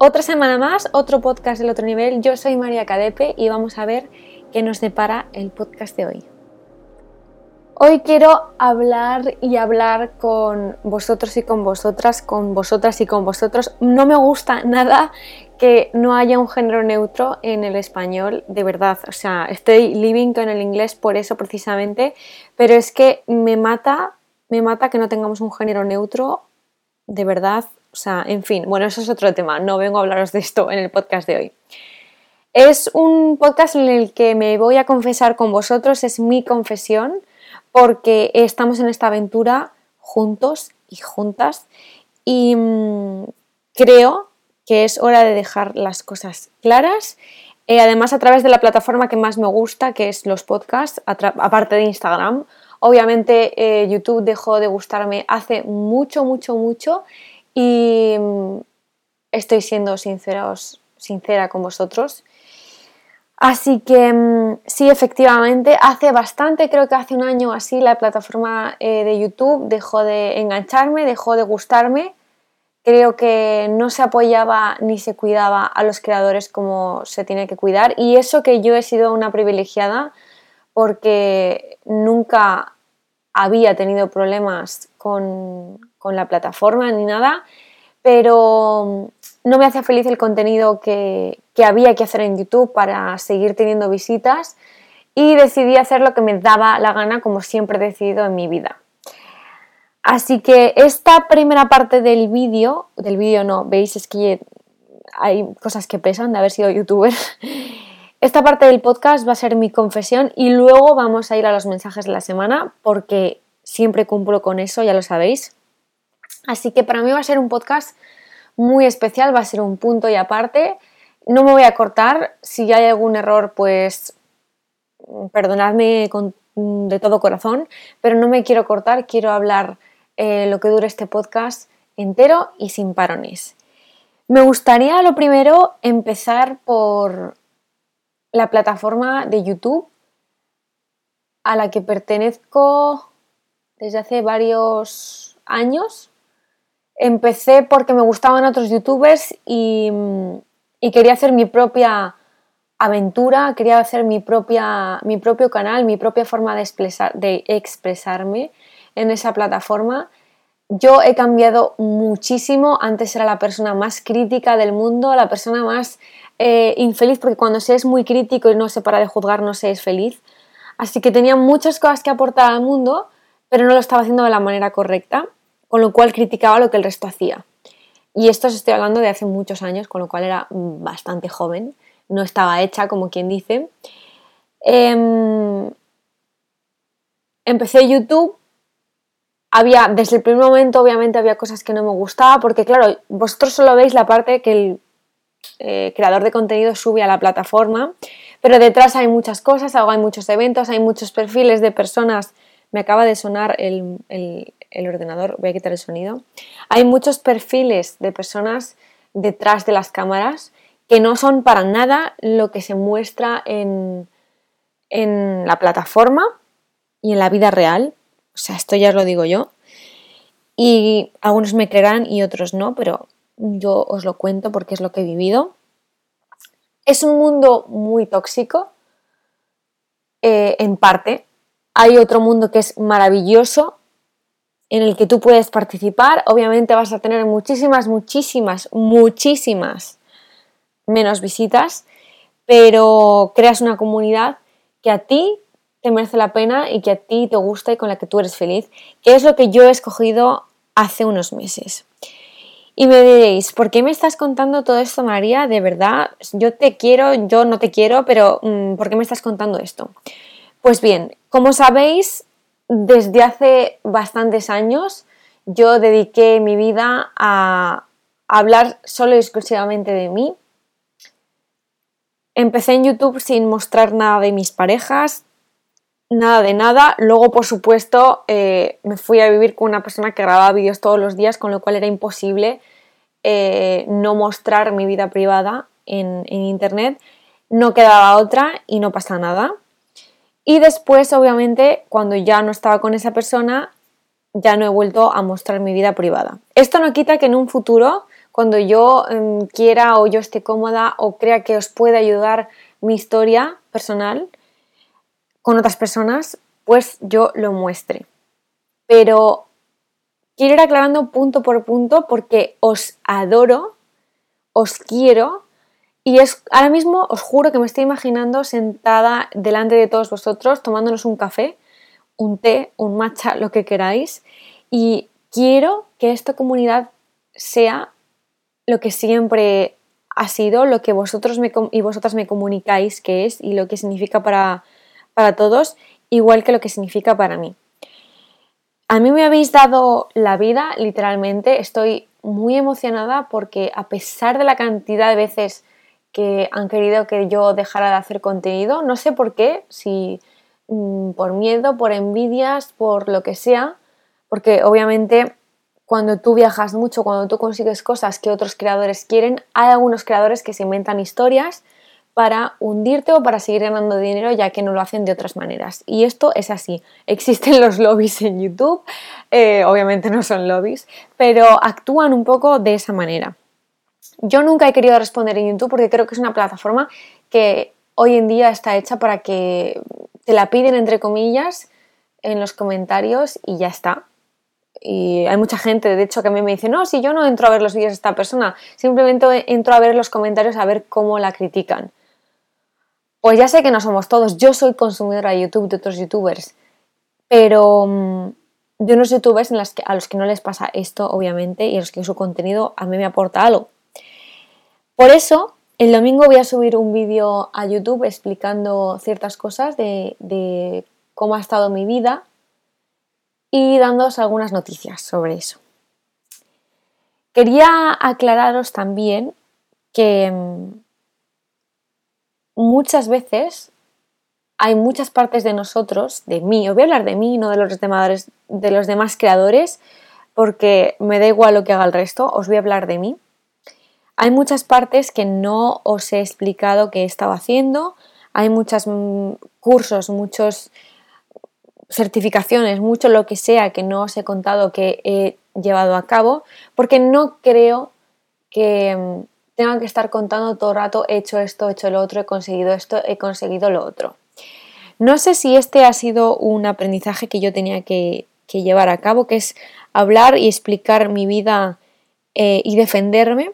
Otra semana más, otro podcast del otro nivel. Yo soy María Cadepe y vamos a ver qué nos depara el podcast de hoy. Hoy quiero hablar y hablar con vosotros y con vosotras, con vosotras y con vosotros. No me gusta nada que no haya un género neutro en el español, de verdad. O sea, estoy living con el inglés por eso precisamente, pero es que me mata, me mata que no tengamos un género neutro, de verdad. O sea, en fin, bueno, eso es otro tema. No vengo a hablaros de esto en el podcast de hoy. Es un podcast en el que me voy a confesar con vosotros, es mi confesión porque estamos en esta aventura juntos y juntas y mm, creo que es hora de dejar las cosas claras. Eh, además, a través de la plataforma que más me gusta, que es los podcasts, aparte de Instagram. Obviamente, eh, YouTube dejó de gustarme hace mucho, mucho, mucho y mm, estoy siendo sinceros, sincera con vosotros. Así que mm, sí, efectivamente, hace bastante, creo que hace un año así, la plataforma eh, de YouTube dejó de engancharme, dejó de gustarme. Creo que no se apoyaba ni se cuidaba a los creadores como se tiene que cuidar. Y eso que yo he sido una privilegiada porque nunca había tenido problemas con, con la plataforma ni nada, pero no me hacía feliz el contenido que, había que hacer en YouTube para seguir teniendo visitas y decidí hacer lo que me daba la gana como siempre he decidido en mi vida. Así que esta primera parte del vídeo, del vídeo no, veis es que hay cosas que pesan de haber sido youtuber. Esta parte del podcast va a ser mi confesión y luego vamos a ir a los mensajes de la semana porque siempre cumplo con eso, ya lo sabéis. Así que para mí va a ser un podcast muy especial, va a ser un punto y aparte. No me voy a cortar, si hay algún error, pues perdonadme de todo corazón, pero no me quiero cortar, quiero hablar eh, lo que dure este podcast entero y sin parones. Me gustaría lo primero empezar por la plataforma de YouTube a la que pertenezco desde hace varios años empecé porque me gustaban otros youtubers y, quería hacer mi propia aventura, quería hacer mi, propio canal, mi propia forma de, de expresarme en esa plataforma. Yo he cambiado muchísimo, antes era la persona más crítica del mundo, la persona más eh, infeliz, porque cuando se es muy crítico y no se para de juzgar, no se es feliz. Así que tenía muchas cosas que aportar al mundo, pero no lo estaba haciendo de la manera correcta con lo cual criticaba lo que el resto hacía. Y esto os estoy hablando de hace muchos años, con lo cual era bastante joven, no estaba hecha, como quien dice. Em, empecé YouTube, había, desde el primer momento obviamente había cosas que no me gustaba, porque claro, vosotros solo veis la parte que el eh, creador de contenido sube a la plataforma, pero detrás hay muchas cosas, hay muchos eventos, hay muchos perfiles de personas. Me acaba de sonar el, el ordenador, voy a quitar el sonido. Hay muchos perfiles de personas detrás de las cámaras que no son para nada lo que se muestra en, en la plataforma y en la vida real. O sea, esto ya os lo digo yo. Y algunos me creerán y otros no, pero yo os lo cuento porque es lo que he vivido. Es un mundo muy tóxico, eh, en parte. Hay otro mundo que es maravilloso, en el que tú puedes participar. Obviamente vas a tener muchísimas, muchísimas, muchísimas menos visitas, pero creas una comunidad que a ti te merece la pena y que a ti te gusta y con la que tú eres feliz, que es lo que yo he escogido hace unos meses. Y me diréis, ¿por qué me estás contando todo esto, María? De verdad, yo te quiero, yo no te quiero, pero mm, ¿por qué me estás contando esto? Pues bien, como sabéis, desde hace bastantes años yo dediqué mi vida a hablar solo y exclusivamente de mí. Empecé en YouTube sin mostrar nada de mis parejas, nada de nada. Luego, por supuesto, eh, me fui a vivir con una persona que grababa vídeos todos los días, con lo cual era imposible eh, no mostrar mi vida privada en, en Internet. No quedaba otra y no pasa nada. Y después, obviamente, cuando ya no estaba con esa persona, ya no he vuelto a mostrar mi vida privada. Esto no quita que en un futuro, cuando yo em, quiera o yo esté cómoda o crea que os puede ayudar mi historia personal con otras personas, pues yo lo muestre. Pero quiero ir aclarando punto por punto porque os adoro, os quiero y es ahora mismo os juro que me estoy imaginando sentada delante de todos vosotros tomándonos un café, un té, un matcha, lo que queráis y quiero que esta comunidad sea lo que siempre ha sido, lo que vosotros y vosotras me comunicáis que es y lo que significa para, para todos, igual que lo que significa para mí. A mí me habéis dado la vida, literalmente. Estoy muy emocionada porque a pesar de la cantidad de veces que han querido que yo dejara de hacer contenido, no sé por qué, si mm, por miedo, por envidias, por lo que sea, porque obviamente cuando tú viajas mucho, cuando tú consigues cosas que otros creadores quieren, hay algunos creadores que se inventan historias para hundirte o para seguir ganando dinero ya que no lo hacen de otras maneras. Y esto es así. Existen los lobbies en YouTube, eh, obviamente no son lobbies, pero actúan un poco de esa manera. Yo nunca he querido responder en YouTube porque creo que es una plataforma que hoy en día está hecha para que te la piden entre comillas en los comentarios y ya está. Y hay mucha gente, de hecho, que a mí me dice, no, si yo no entro a ver los vídeos de esta persona, simplemente entro a ver los comentarios a ver cómo la critican. Pues ya sé que no somos todos, yo soy consumidora de YouTube de otros youtubers, pero mm, de unos youtubers en las que, a los que no les pasa esto, obviamente, y a los que su contenido a mí me aporta algo. Por eso, el domingo voy a subir un vídeo a YouTube explicando ciertas cosas de, cómo ha estado mi vida y dándoos algunas noticias sobre eso. Quería aclararos también que mm, muchas veces hay muchas partes de nosotros, de mí, os voy a hablar de mí, no de los, demás, de los demás creadores, porque me da igual lo que haga el resto, os voy a hablar de mí. Hay muchas partes que no os he explicado que he estado haciendo, hay muchos mm, cursos, muchos certificaciones, mucho lo que sea que no os he contado que he llevado a cabo, porque no creo que mm, tengan que estar contando todo el rato, he hecho esto, he hecho lo otro, he conseguido esto, he conseguido lo otro. No sé si este ha sido un aprendizaje que yo tenía que, llevar a cabo, que es hablar y explicar mi vida eh, y defenderme.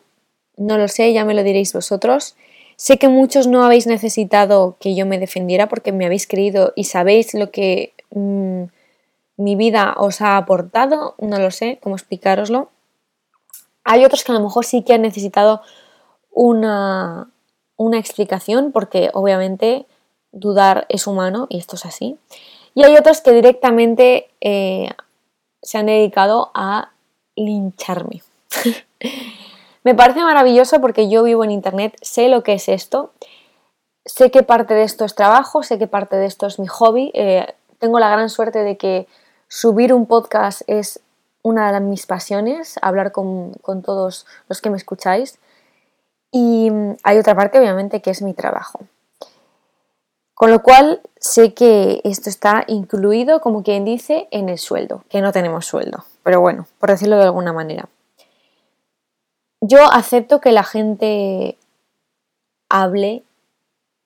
No lo sé, ya me lo diréis vosotros. Sé que muchos no habéis necesitado que yo me defendiera porque me habéis creído y sabéis lo que Mm, mi vida os ha aportado, no lo sé cómo explicaroslo. Hay otros que a lo mejor sí que han necesitado una, una explicación porque obviamente dudar es humano y esto es así. Y hay otros que directamente eh, se han dedicado a lincharme. Me parece maravilloso porque yo vivo en Internet, sé lo que es esto, sé que parte de esto es trabajo, sé que parte de esto es mi hobby. Eh, tengo la gran suerte de que subir un podcast es una de mis pasiones, hablar con, todos los que me escucháis. Y hay otra parte, obviamente, que es mi trabajo. Con lo cual sé que esto está incluido, como quien dice, en el sueldo, que no tenemos sueldo, pero bueno, por decirlo de alguna manera. Yo acepto que la gente hable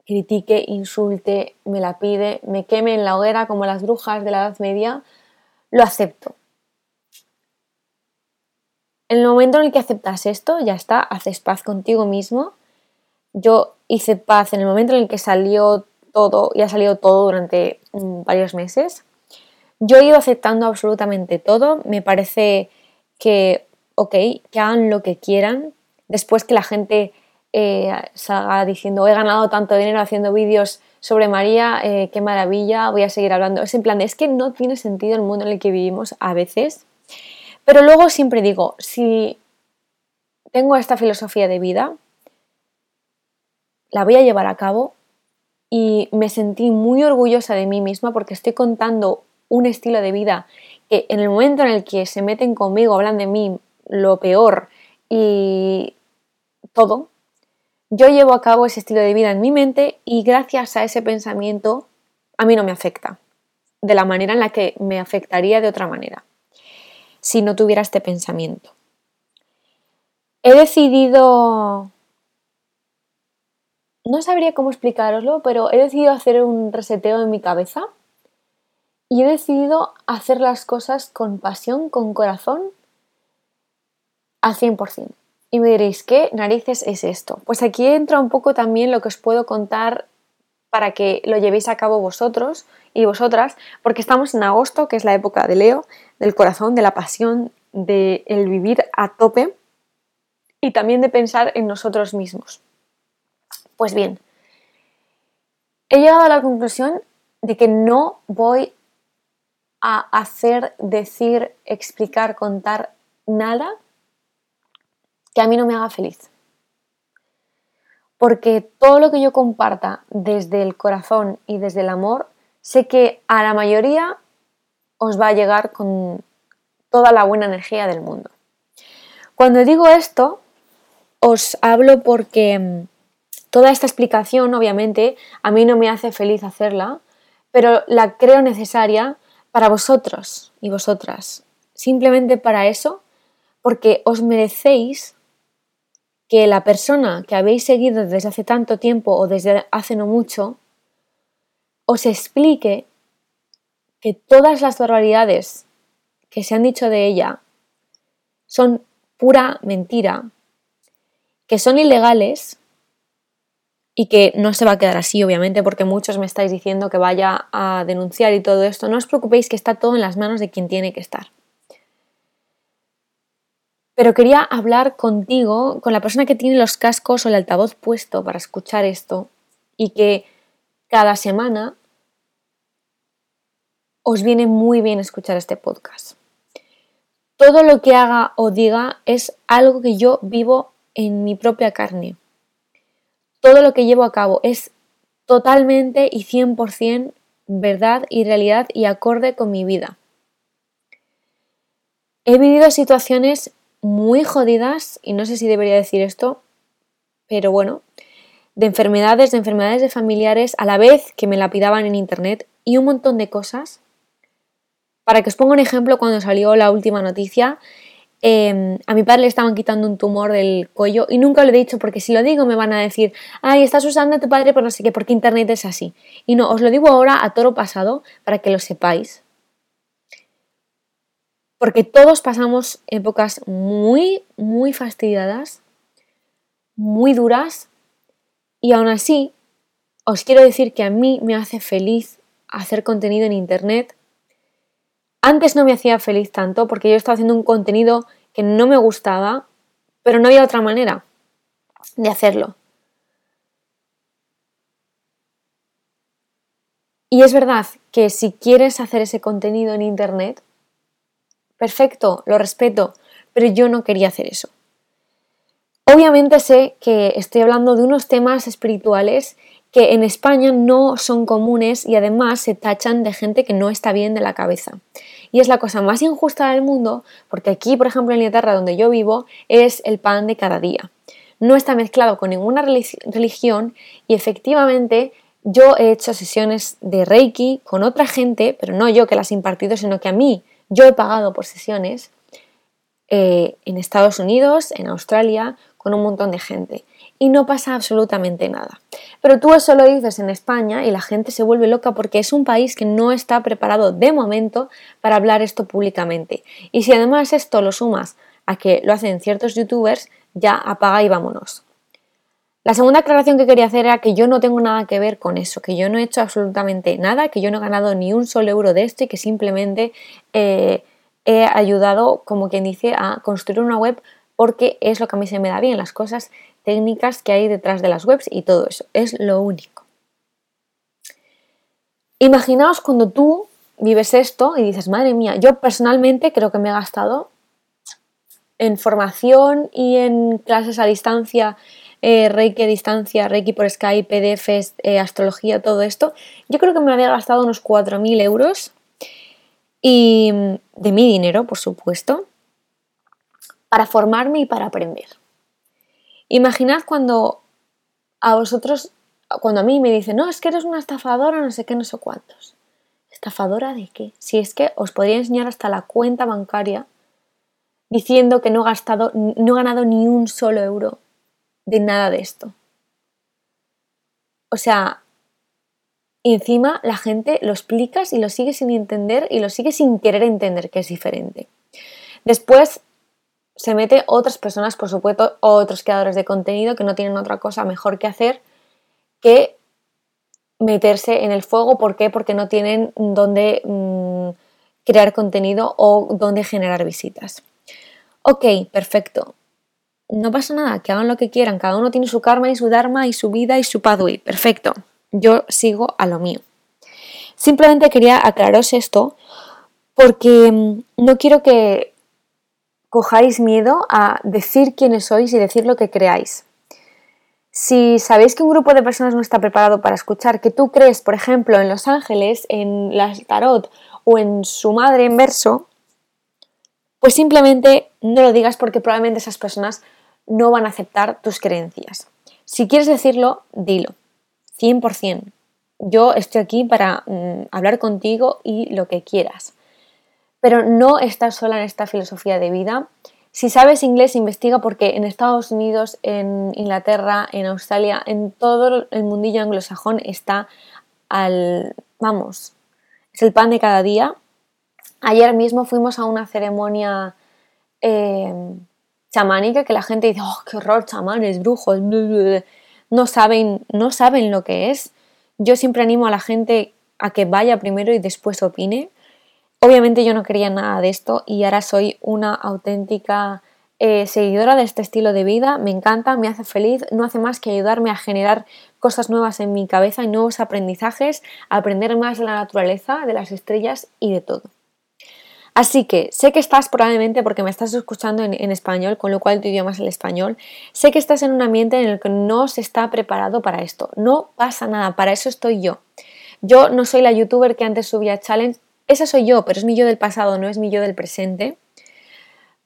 critique, insulte, me la pide, me queme en la hoguera como las brujas de la Edad Media, lo acepto. En el momento en el que aceptas esto, ya está, haces paz contigo mismo. Yo hice paz en el momento en el que salió todo y ha salido todo durante mm, varios meses. Yo he ido aceptando absolutamente todo. Me parece que, ok, que hagan lo que quieran. Después que la gente eh, salga diciendo he ganado tanto dinero haciendo vídeos sobre María, eh, qué maravilla, voy a seguir hablando. Es en plan, es que no tiene sentido el mundo en el que vivimos a veces. Pero luego siempre digo, si tengo esta filosofía de vida, la voy a llevar a cabo y me sentí muy orgullosa de mí misma porque estoy contando un estilo de vida que en el momento en el que se meten conmigo, hablan de mí lo peor y todo, yo llevo a cabo ese estilo de vida en mi mente y gracias a ese pensamiento a mí no me afecta de la manera en la que me afectaría de otra manera si no tuviera este pensamiento. he decidido... No sabría cómo explicaroslo, pero he decidido hacer un reseteo en mi cabeza y he decidido hacer las cosas con pasión, con corazón, al 100%. Y me diréis, ¿qué narices es esto? Pues aquí entra un poco también lo que os puedo contar para que lo llevéis a cabo vosotros y vosotras, porque estamos en agosto, que es la época de Leo, del corazón, de la pasión, del el vivir a tope y también de pensar en nosotros mismos. Pues bien, he llegado a la conclusión de que no voy a hacer, decir, explicar, contar nada que a mí no me haga feliz. Porque todo lo que yo comparta desde el corazón y desde el amor, sé que a la mayoría os va a llegar con toda la buena energía del mundo. Cuando digo esto, os hablo porque mm, toda esta explicación, obviamente, a mí no me hace feliz hacerla, pero la creo necesaria para vosotros y vosotras. Simplemente para eso, porque os merecéis que la persona que habéis seguido desde hace tanto tiempo o desde hace no mucho, os explique que todas las barbaridades que se han dicho de ella son pura mentira, que son ilegales y que no se va a quedar así, obviamente, porque muchos me estáis diciendo que vaya a denunciar y todo esto. No os preocupéis que está todo en las manos de quien tiene que estar. Pero quería hablar contigo, con la persona que tiene los cascos o el altavoz puesto para escuchar esto y que cada semana os viene muy bien escuchar este podcast. Todo lo que haga o diga es algo que yo vivo en mi propia carne. Todo lo que llevo a cabo es totalmente y 100% verdad y realidad y acorde con mi vida. He vivido situaciones muy jodidas, y no sé si debería decir esto, pero bueno, de enfermedades, de enfermedades de familiares, a la vez que me la pidaban en internet y un montón de cosas. Para que os ponga un ejemplo, cuando salió la última noticia, em, a mi padre le estaban quitando un tumor del cuello y nunca lo he dicho porque si lo digo me van a decir, ay, estás usando a tu padre por no sé qué, porque internet es así. Y no, os lo digo ahora a toro pasado para que lo sepáis porque todos pasamos épocas muy, muy fastidiadas, muy duras, y aún así os quiero decir que a mí me hace feliz hacer contenido en Internet. Antes no me hacía feliz tanto porque yo estaba haciendo un contenido que no me gustaba, pero no había otra manera de hacerlo. Y es verdad que si quieres hacer ese contenido en Internet, perfecto, lo respeto, pero yo no quería hacer eso. Obviamente sé que estoy hablando de unos temas espirituales que en España no son comunes y además se tachan de gente que no está bien de la cabeza. Y es la cosa más injusta del mundo porque aquí, por ejemplo, en Inglaterra, donde yo vivo, es el pan de cada día. No está mezclado con ninguna religión y efectivamente yo he hecho sesiones de Reiki con otra gente, pero no yo que las he impartido, sino que a mí yo he pagado por sesiones eh, en Estados Unidos, en Australia, con un montón de gente y no pasa absolutamente nada. Pero tú eso lo dices en España y la gente se vuelve loca porque es un país que no está preparado de momento para hablar esto públicamente. Y si además esto lo sumas a que lo hacen ciertos youtubers, ya apaga y vámonos. La segunda aclaración que quería hacer era que yo no tengo nada que ver con eso, que yo no he hecho absolutamente nada, que yo no he ganado ni un solo euro de esto y que simplemente eh, he ayudado, como quien dice, a construir una web porque es lo que a mí se me da bien, las cosas técnicas que hay detrás de las webs y todo eso. Es lo único. Imaginaos cuando tú vives esto y dices, madre mía, yo personalmente creo que me he gastado en formación y en clases a distancia eh, Reiki a distancia, Reiki por Skype, PDFs, eh, astrología, todo esto, yo creo que me había gastado unos 4.000 euros y de mi dinero, por supuesto, para formarme y para aprender. Imaginad cuando a vosotros, cuando a mí me dicen, no, es que eres una estafadora, no sé qué, no sé cuántos. ¿Estafadora de qué? Si es que os podría enseñar hasta la cuenta bancaria diciendo que no he gastado, no he ganado ni un solo euro de nada de esto. O sea, encima la gente lo explicas y lo sigue sin entender y lo sigue sin querer entender que es diferente. Después se mete otras personas, por supuesto, otros creadores de contenido que no tienen otra cosa mejor que hacer que meterse en el fuego. ¿Por qué? Porque no tienen dónde mm, crear contenido o dónde generar visitas. Ok, perfecto. No pasa nada, que hagan lo que quieran. Cada uno tiene su karma y su dharma y su vida y su pathway. Perfecto. Yo sigo a lo mío. Simplemente quería aclararos esto porque mm, no quiero que cojáis miedo a decir quiénes sois y decir lo que creáis. Si sabéis que un grupo de personas no está preparado para escuchar que tú crees, por ejemplo, en los ángeles, en las tarot o en su madre en verso, pues simplemente no lo digas porque probablemente esas personas no van a aceptar tus creencias. Si quieres decirlo, dilo, 100%. Yo estoy aquí para mm, hablar contigo y lo que quieras. Pero no estás sola en esta filosofía de vida. Si sabes inglés, investiga porque en Estados Unidos, en Inglaterra, en Australia, en todo el mundillo anglosajón está al, vamos, es el pan de cada día. Ayer mismo fuimos a una ceremonia eh, chamánica que la gente dice, oh, qué horror, chamanes, brujos, no saben, no saben lo que es. Yo siempre animo a la gente a que vaya primero y después opine. Obviamente yo no quería nada de esto y ahora soy una auténtica eh, seguidora de este estilo de vida. Me encanta, me hace feliz, no hace más que ayudarme a generar cosas nuevas en mi cabeza y nuevos aprendizajes, aprender más de la naturaleza, de las estrellas y de todo. Así que sé que estás probablemente porque me estás escuchando en, español, con lo cual tu idioma es el español. Sé que estás en un ambiente en el que no se está preparado para esto. No pasa nada, para eso estoy yo. Yo no soy la youtuber que antes subía challenge esa soy yo, pero es mi yo del pasado, no es mi yo del presente.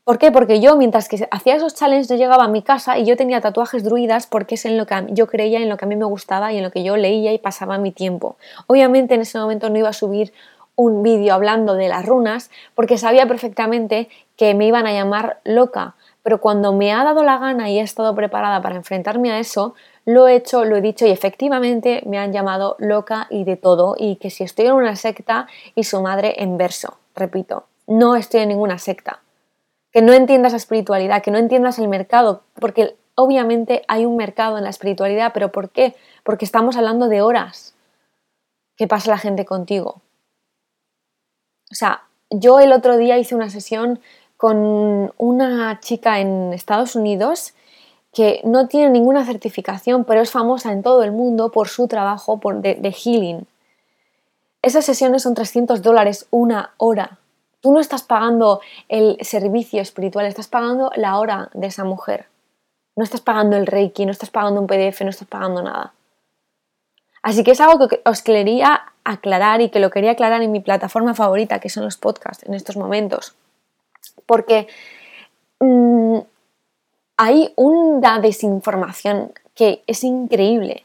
¿Por qué? Porque yo, mientras que hacía esos challenges, yo llegaba a mi casa y yo tenía tatuajes druidas porque es en lo que yo creía, en lo que a mí me gustaba y en lo que yo leía y pasaba mi tiempo. Obviamente en ese momento no iba a subir un vídeo hablando de las runas porque sabía perfectamente que me iban a llamar loca, pero cuando me ha dado la gana y he estado preparada para enfrentarme a eso, lo he hecho, lo he dicho y efectivamente me han llamado loca y de todo y que si estoy en una secta y su madre en verso, repito, no estoy en ninguna secta. Que no entiendas la espiritualidad, que no entiendas el mercado, porque obviamente hay un mercado en la espiritualidad, pero ¿por qué? Porque estamos hablando de horas que pasa la gente contigo. O sea, yo el otro día hice una sesión con una chica en Estados Unidos que no tiene ninguna certificación, pero es famosa en todo el mundo por su trabajo de, healing. Esas sesiones son 300 dólares una hora. Tú no estás pagando el servicio espiritual, estás pagando la hora de esa mujer. No estás pagando el Reiki, no estás pagando un PDF, no estás pagando nada. Así que es algo que os quería aclarar y que lo quería aclarar en mi plataforma favorita, que son los podcasts en estos momentos. Porque mm, hay una desinformación que es increíble.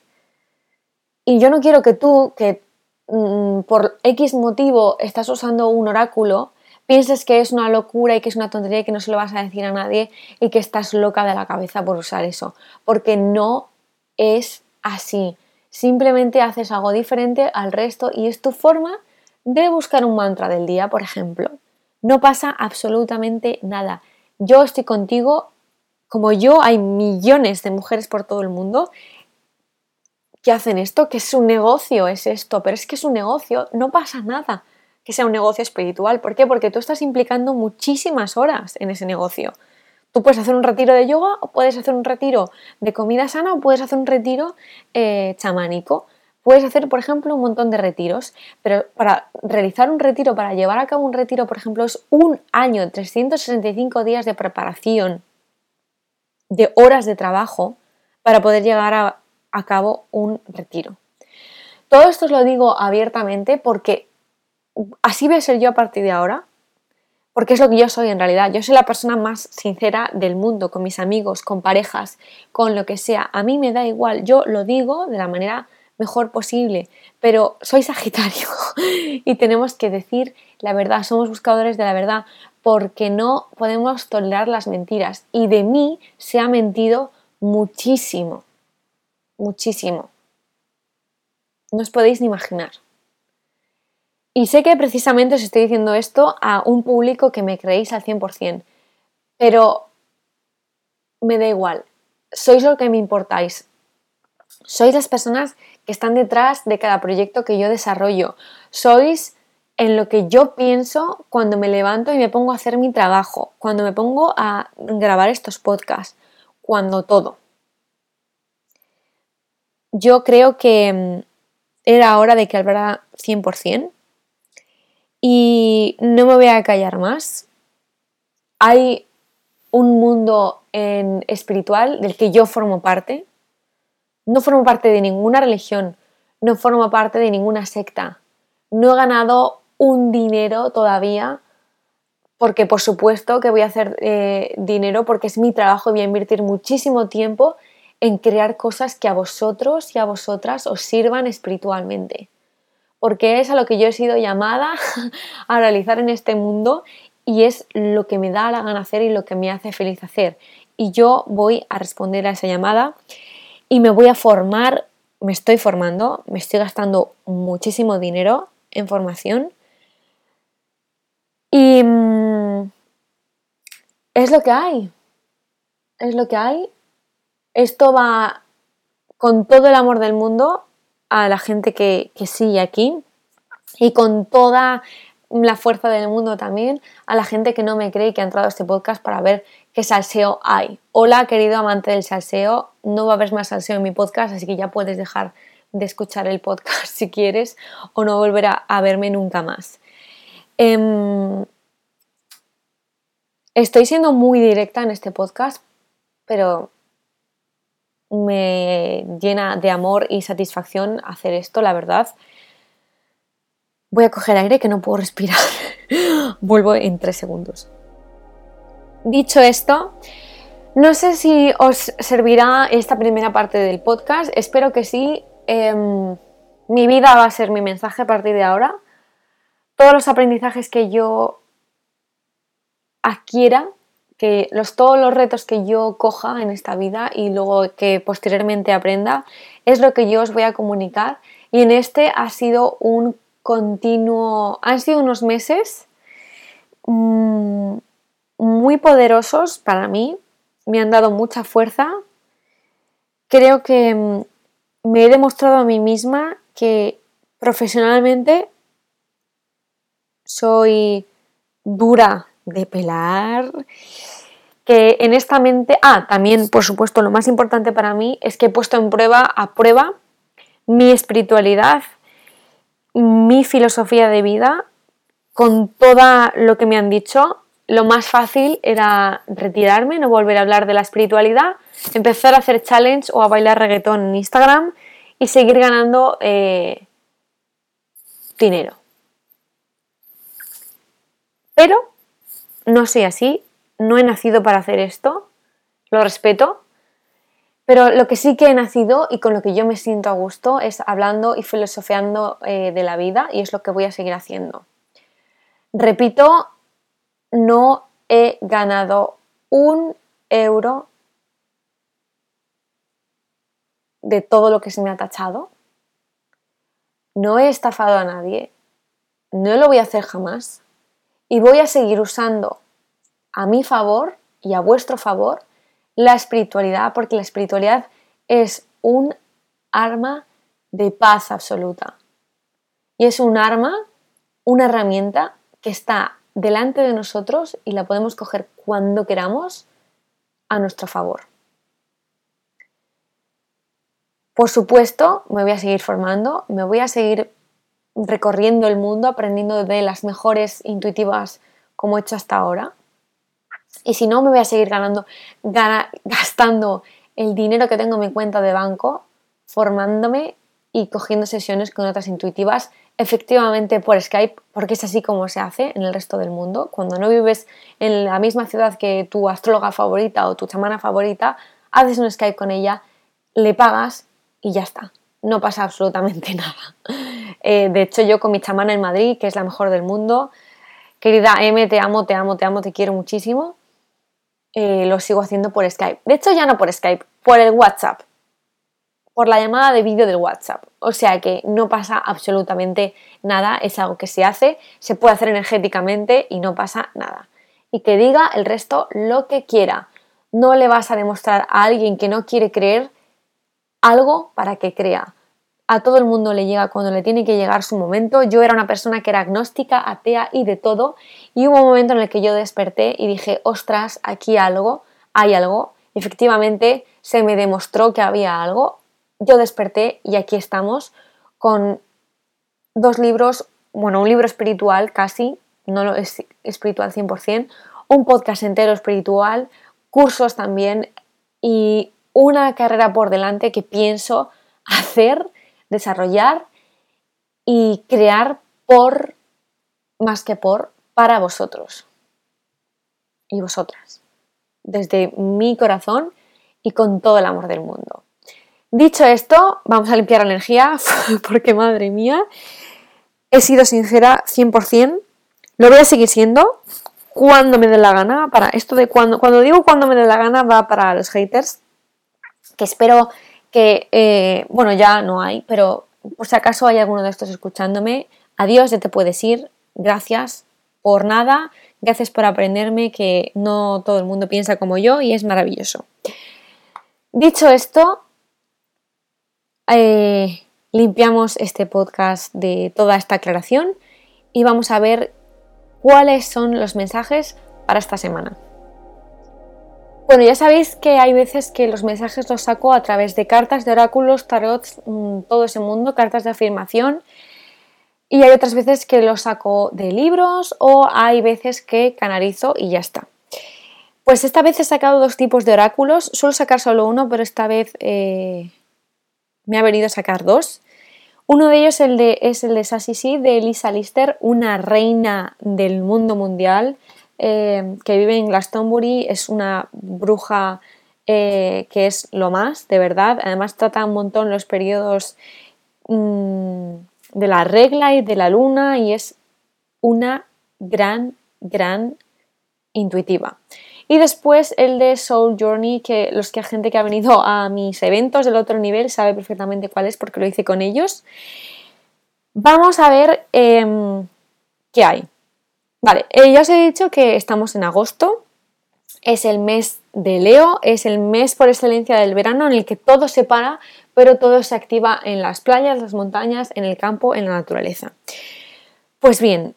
Y yo no quiero que tú, que mm, por X motivo estás usando un oráculo, pienses que es una locura y que es una tontería y que no se lo vas a decir a nadie y que estás loca de la cabeza por usar eso. Porque no es así. Simplemente haces algo diferente al resto y es tu forma de buscar un mantra del día, por ejemplo. No pasa absolutamente nada. Yo estoy contigo como yo, hay millones de mujeres por todo el mundo que hacen esto, que es un negocio, es esto, pero es que es un negocio, no pasa nada que sea un negocio espiritual. ¿Por qué? Porque tú estás implicando muchísimas horas en ese negocio. Tú puedes hacer un retiro de yoga puedes hacer un retiro de comida sana o puedes hacer un retiro eh, chamánico. Puedes hacer, por ejemplo, un montón de retiros, pero para realizar un retiro, para llevar a cabo un retiro, por ejemplo, es un año, 365 días de preparación, de horas de trabajo para poder llegar a, cabo un retiro. Todo esto os lo digo abiertamente porque así voy a ser yo a partir de ahora, porque es lo que yo soy en realidad. Yo soy la persona más sincera del mundo, con mis amigos, con parejas, con lo que sea. A mí me da igual, yo lo digo de la manera mejor posible, pero soy Sagitario y tenemos que decir la verdad, somos buscadores de la verdad porque no podemos tolerar las mentiras. Y de mí se ha mentido muchísimo, muchísimo. No os podéis ni imaginar. Y sé que precisamente os estoy diciendo esto a un público que me creéis al 100%, pero me da igual. Sois lo que me importáis. Sois las personas que están detrás de cada proyecto que yo desarrollo. Sois en lo que yo pienso cuando me levanto y me pongo a hacer mi trabajo, cuando me pongo a grabar estos podcasts, cuando todo. Yo creo que mm, era hora de que hablara 100% y no me voy a callar más. Hay un mundo espiritual del que yo formo parte. No formo parte de ninguna religión, no formo parte de ninguna secta. No he ganado un dinero todavía porque por supuesto que voy a hacer eh, dinero porque es mi trabajo y voy a invertir muchísimo tiempo en crear cosas que a vosotros y a vosotras os sirvan espiritualmente. Porque es a lo que yo he sido llamada a realizar en este mundo y es lo que me da la gana hacer y lo que me hace feliz hacer. Y yo voy a responder a esa llamada y me voy a formar, me estoy formando, me estoy gastando muchísimo dinero en formación. Y mm, es lo que hay, es lo que hay. Esto va con todo el amor del mundo a la gente que, que sigue aquí y con toda la fuerza del mundo también a la gente que no me cree y que ha entrado a este podcast para ver qué salseo hay. Hola, querido amante del salseo, no va a haber más salseo en mi podcast, así que ya puedes dejar de escuchar el podcast si quieres o no volver a, verme nunca más. Em, estoy siendo muy directa en este podcast, pero me llena de amor y satisfacción hacer esto, la verdad. Voy a coger aire que no puedo respirar. Vuelvo en tres segundos. Dicho esto, no sé si os servirá esta primera parte del podcast. Espero que sí. Em, mi vida va a ser mi mensaje a partir de ahora. Todos los aprendizajes que yo adquiera, que los, todos los retos que yo coja en esta vida y luego que posteriormente aprenda, es lo que yo os voy a comunicar. Y en este ha sido un continuo. Han sido unos meses mm, muy poderosos para mí, me han dado mucha fuerza. Creo que mm, me he demostrado a mí misma que profesionalmente soy dura de pelar, que en esta mente, ah, también por supuesto lo más importante para mí es que he puesto en prueba, a prueba, mi espiritualidad, mi filosofía de vida, con todo lo que me han dicho, lo más fácil era retirarme, no volver a hablar de la espiritualidad, empezar a hacer challenge o a bailar reggaetón en Instagram y seguir ganando eh, dinero. Pero no soy así, no he nacido para hacer esto, lo respeto, pero lo que sí que he nacido y con lo que yo me siento a gusto es hablando y filosofiando eh, de la vida y es lo que voy a seguir haciendo. Repito, no he ganado un euro de todo lo que se me ha tachado. No he estafado a nadie. No lo voy a hacer jamás. Y voy a seguir usando a mi favor y a vuestro favor la espiritualidad, porque la espiritualidad es un arma de paz absoluta. Y es un arma, una herramienta que está delante de nosotros y la podemos coger cuando queramos a nuestro favor. Por supuesto, me voy a seguir formando, me voy a seguir recorriendo el mundo, aprendiendo de las mejores intuitivas como he hecho hasta ahora. Y si no, me voy a seguir ganando, gastando el dinero que tengo en mi cuenta de banco, formándome y cogiendo sesiones con otras intuitivas, efectivamente por Skype, porque es así como se hace en el resto del mundo. Cuando no vives en la misma ciudad que tu astróloga favorita o tu chamana favorita, haces un Skype con ella, le pagas y ya está. No pasa absolutamente nada. Eh, de hecho, yo con mi chamana en Madrid, que es la mejor del mundo, querida M, te amo, te amo, te amo, te quiero muchísimo, eh, lo sigo haciendo por Skype. De hecho, ya no por Skype, por el WhatsApp, por la llamada de vídeo del WhatsApp. O sea que no pasa absolutamente nada, es algo que se hace, se puede hacer energéticamente y no pasa nada. Y que diga el resto lo que quiera. No le vas a demostrar a alguien que no quiere creer algo para que crea a todo el mundo le llega cuando le tiene que llegar su momento. Yo era una persona que era agnóstica, atea y de todo. Y hubo un momento en el que yo desperté y dije, ostras, aquí algo, hay algo. efectivamente se me demostró que había algo. Yo desperté y aquí estamos con dos libros, bueno, un libro espiritual casi, no lo es espiritual 100%, un podcast entero espiritual, cursos también y una carrera por delante que pienso hacer desarrollar y crear por, más que por, para vosotros y vosotras, desde mi corazón y con todo el amor del mundo. Dicho esto, vamos a limpiar la energía, porque madre mía, he sido sincera 100%, lo voy a seguir siendo cuando me dé la gana, para esto de cuando, cuando digo cuando me dé la gana va para los haters, que espero que, eh, bueno, ya no hay, pero por si acaso hay alguno de estos escuchándome, adiós, ya te puedes ir, gracias por nada, gracias por aprenderme que no todo el mundo piensa como yo y es maravilloso. Dicho esto, eh, limpiamos este podcast de toda esta aclaración y vamos a ver cuáles son los mensajes para esta semana. Bueno, ya sabéis que hay veces que los mensajes los saco a través de cartas de oráculos, tarots, mm, todo ese mundo, cartas de afirmación. Y hay otras veces que los saco de libros o hay veces que canalizo y ya está. Pues esta vez he sacado dos tipos de oráculos. Suelo sacar solo uno, pero esta vez eh, me ha venido a sacar dos. Uno de ellos es el de Sassy de Elisa Lister, una reina del mundo mundial eh, que vive en Glastonbury, es una bruja eh, que es lo más, de verdad. Además trata un montón los periodos mm, de la regla y de la luna y es una gran, gran intuitiva. Y después el de Soul Journey, que los que gente que ha venido a mis eventos del otro nivel sabe perfectamente cuál es porque lo hice con ellos. Vamos a ver em, qué hay. Vale, eh, ya os he dicho que estamos en agosto, es el mes de Leo, es el mes por excelencia del verano en el que todo se para, pero todo se activa en las playas, las montañas, en el campo, en la naturaleza. Pues bien,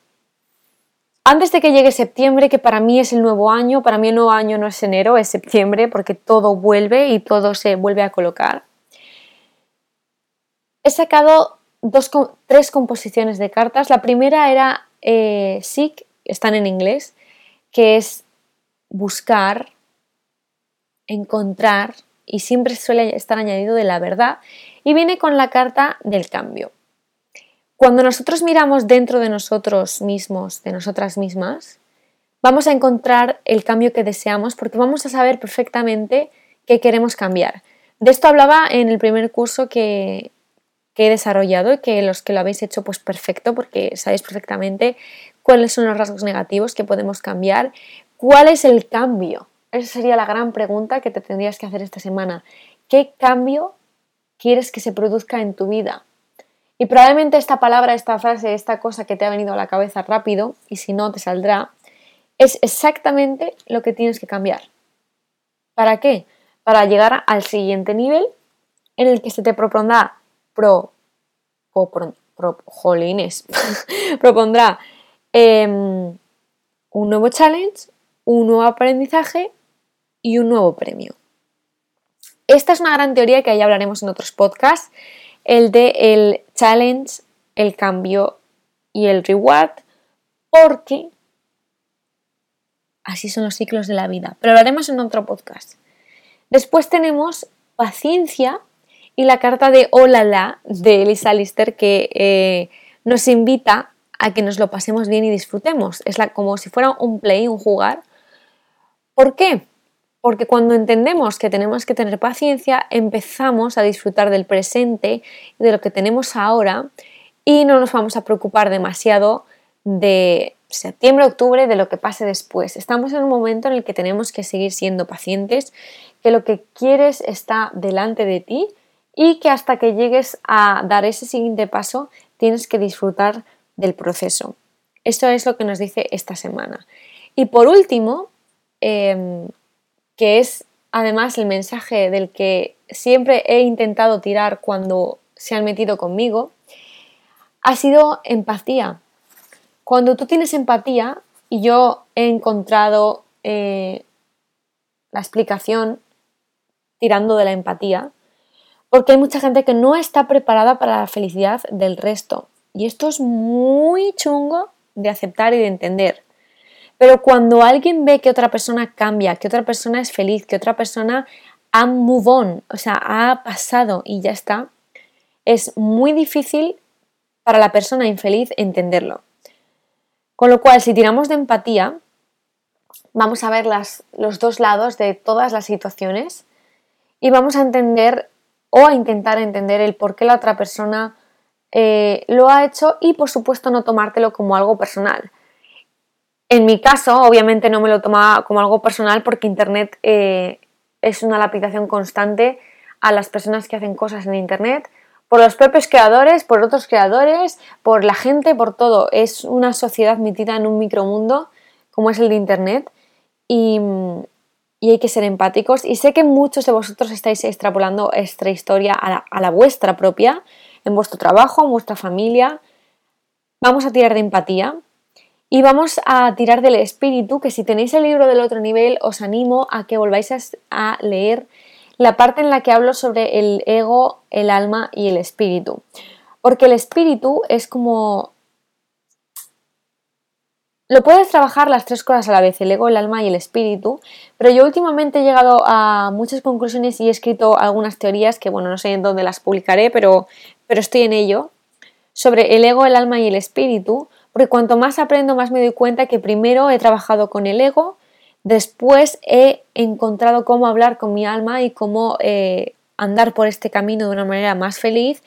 antes de que llegue septiembre, que para mí es el nuevo año, para mí el nuevo año no es enero, es septiembre, porque todo vuelve y todo se vuelve a colocar. He sacado dos, tres composiciones de cartas. La primera era eh, están en inglés, que es buscar, encontrar, y siempre suele estar añadido de la verdad, y viene con la carta del cambio. Cuando nosotros miramos dentro de nosotros mismos, de nosotras mismas, vamos a encontrar el cambio que deseamos porque vamos a saber perfectamente qué queremos cambiar. De esto hablaba en el primer curso que, he desarrollado y que los que lo habéis hecho pues perfecto porque sabéis perfectamente cuáles son los rasgos negativos que podemos cambiar, cuál es el cambio. Esa sería la gran pregunta que te tendrías que hacer esta semana. ¿Qué cambio quieres que se produzca en tu vida? Y probablemente esta palabra, esta frase, esta cosa que te ha venido a la cabeza rápido, y si no te saldrá, es exactamente lo que tienes que cambiar. ¿Para qué? Para llegar al siguiente nivel en el que se te propondrá pro, jolines, propondrá em, un nuevo challenge, un nuevo aprendizaje y un nuevo premio. Esta es una gran teoría que ya hablaremos en otros podcasts, el de el challenge, el cambio y el reward, porque así son los ciclos de la vida. Pero lo haremos en otro podcast. Después tenemos paciencia y la carta de Hola la de Elisa Lister que eh, nos invita a que nos lo pasemos bien y disfrutemos. Es como si fuera un play, un jugar. ¿Por qué? Porque cuando entendemos que tenemos que tener paciencia, empezamos a disfrutar del presente, de lo que tenemos ahora, y no nos vamos a preocupar demasiado de septiembre, octubre, de lo que pase después. Estamos en un momento en el que tenemos que seguir siendo pacientes, que lo que quieres está delante de ti y que hasta que llegues a dar ese siguiente paso tienes que disfrutar del proceso. Esto es lo que nos dice esta semana. Y por último, em, que es además el mensaje del que siempre he intentado tirar cuando se han metido conmigo, ha sido empatía. Cuando tú tienes empatía, y yo he encontrado eh, la explicación tirando de la empatía, porque hay mucha gente que no está preparada para la felicidad del resto. Y esto es muy chungo de aceptar y de entender. Pero cuando alguien ve que otra persona cambia, que otra persona es feliz, que otra persona ha move o sea, ha pasado y ya está, es muy difícil para la persona infeliz entenderlo. Con lo cual, si tiramos de empatía, vamos a ver los dos lados de todas las situaciones y vamos a entender o a intentar entender el por qué la otra persona eh, lo ha hecho y por supuesto no tomártelo como algo personal. En mi caso, obviamente no me lo tomaba como algo personal porque Internet eh, es una lapidación constante a las personas que hacen cosas en Internet, por los propios creadores, por otros creadores, por la gente, por todo. Es una sociedad metida en un micromundo como es el de Internet y, hay que ser empáticos. Y sé que muchos de vosotros estáis extrapolando esta historia a la vuestra propia en vuestro trabajo, en vuestra familia. Vamos a tirar de empatía y vamos a tirar del espíritu, que si tenéis el libro del otro nivel, os animo a que volváis a, leer la parte en la que hablo sobre el ego, el alma y el espíritu. Porque el espíritu es como... Lo puedes trabajar las tres cosas a la vez, el ego, el alma y el espíritu, pero yo últimamente he llegado a muchas conclusiones y he escrito algunas teorías que, bueno, no sé en dónde las publicaré, pero pero estoy en ello, sobre el ego, el alma y el espíritu, porque cuanto más aprendo, más me doy cuenta que primero he trabajado con el ego, después he encontrado cómo hablar con mi alma y cómo eh, andar por este camino de una manera más feliz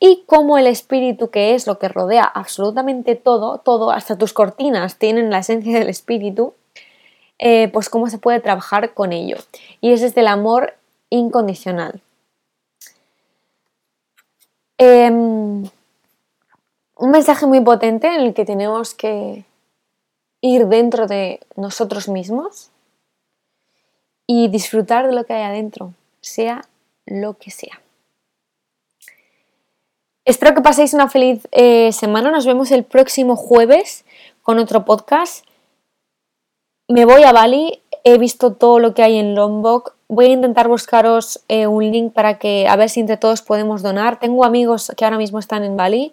y cómo el espíritu, que es lo que rodea absolutamente todo, todo, hasta tus cortinas tienen la esencia del espíritu, eh, pues cómo se puede trabajar con ello. Y es el amor incondicional. Em, un mensaje muy potente en el que tenemos que ir dentro de nosotros mismos y disfrutar de lo que hay adentro, sea lo que sea. Espero que paséis una feliz eh, semana. Nos vemos el próximo jueves con otro podcast. Me voy a Bali. He visto todo lo que hay en Lombok voy a intentar buscaros eh, un link para que a ver si entre todos podemos donar. Tengo amigos que ahora mismo están en Bali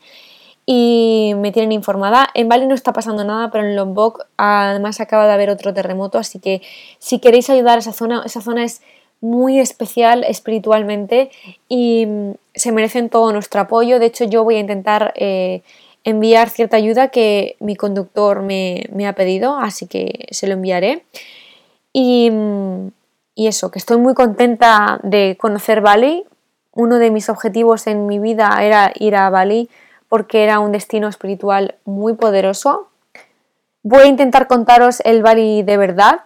y me tienen informada. En Bali no está pasando nada, pero en Lombok además acaba de haber otro terremoto, así que si queréis ayudar a esa zona, esa zona es muy especial espiritualmente y mm, se merecen todo nuestro apoyo. De hecho, yo voy a intentar eh, enviar cierta ayuda que mi conductor me, me ha pedido, así que se lo enviaré. Y mm, y eso, que estoy muy contenta de conocer Bali. Uno de mis objetivos en mi vida era ir a Bali porque era un destino espiritual muy poderoso. Voy a intentar contaros el Bali de verdad.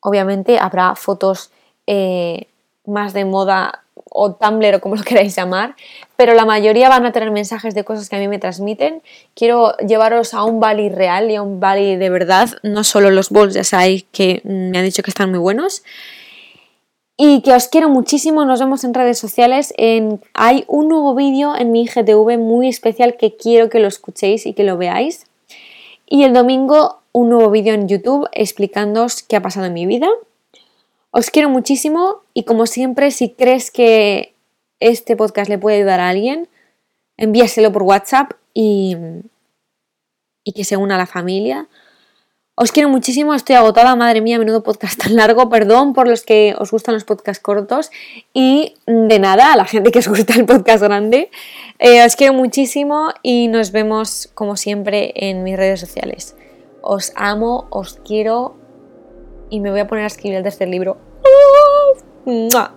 Obviamente habrá fotos eh, más de moda o Tumblr o como lo queráis llamar, pero la mayoría van a tener mensajes de cosas que a mí me transmiten. Quiero llevaros a un Bali real y a un Bali de verdad, no solo los bols, ya sabéis que me han dicho que están muy buenos y que os quiero muchísimo. Nos vemos en redes sociales. En, hay un nuevo vídeo en mi IGTV muy especial que quiero que lo escuchéis y que lo veáis. Y el domingo un nuevo vídeo en YouTube explicándoos qué ha pasado en mi vida. Os quiero muchísimo y como siempre, si crees que este podcast le puede ayudar a alguien, envíaselo por WhatsApp y, y que se una a la familia. Os quiero muchísimo, estoy agotada, madre mía, menudo podcast tan largo, perdón por los que os gustan los podcasts cortos y de nada, a la gente que os gusta el podcast grande, eh, os quiero muchísimo y nos vemos como siempre en mis redes sociales. Os amo, os quiero y me voy a poner a escribir el tercer libro. ¡Ah!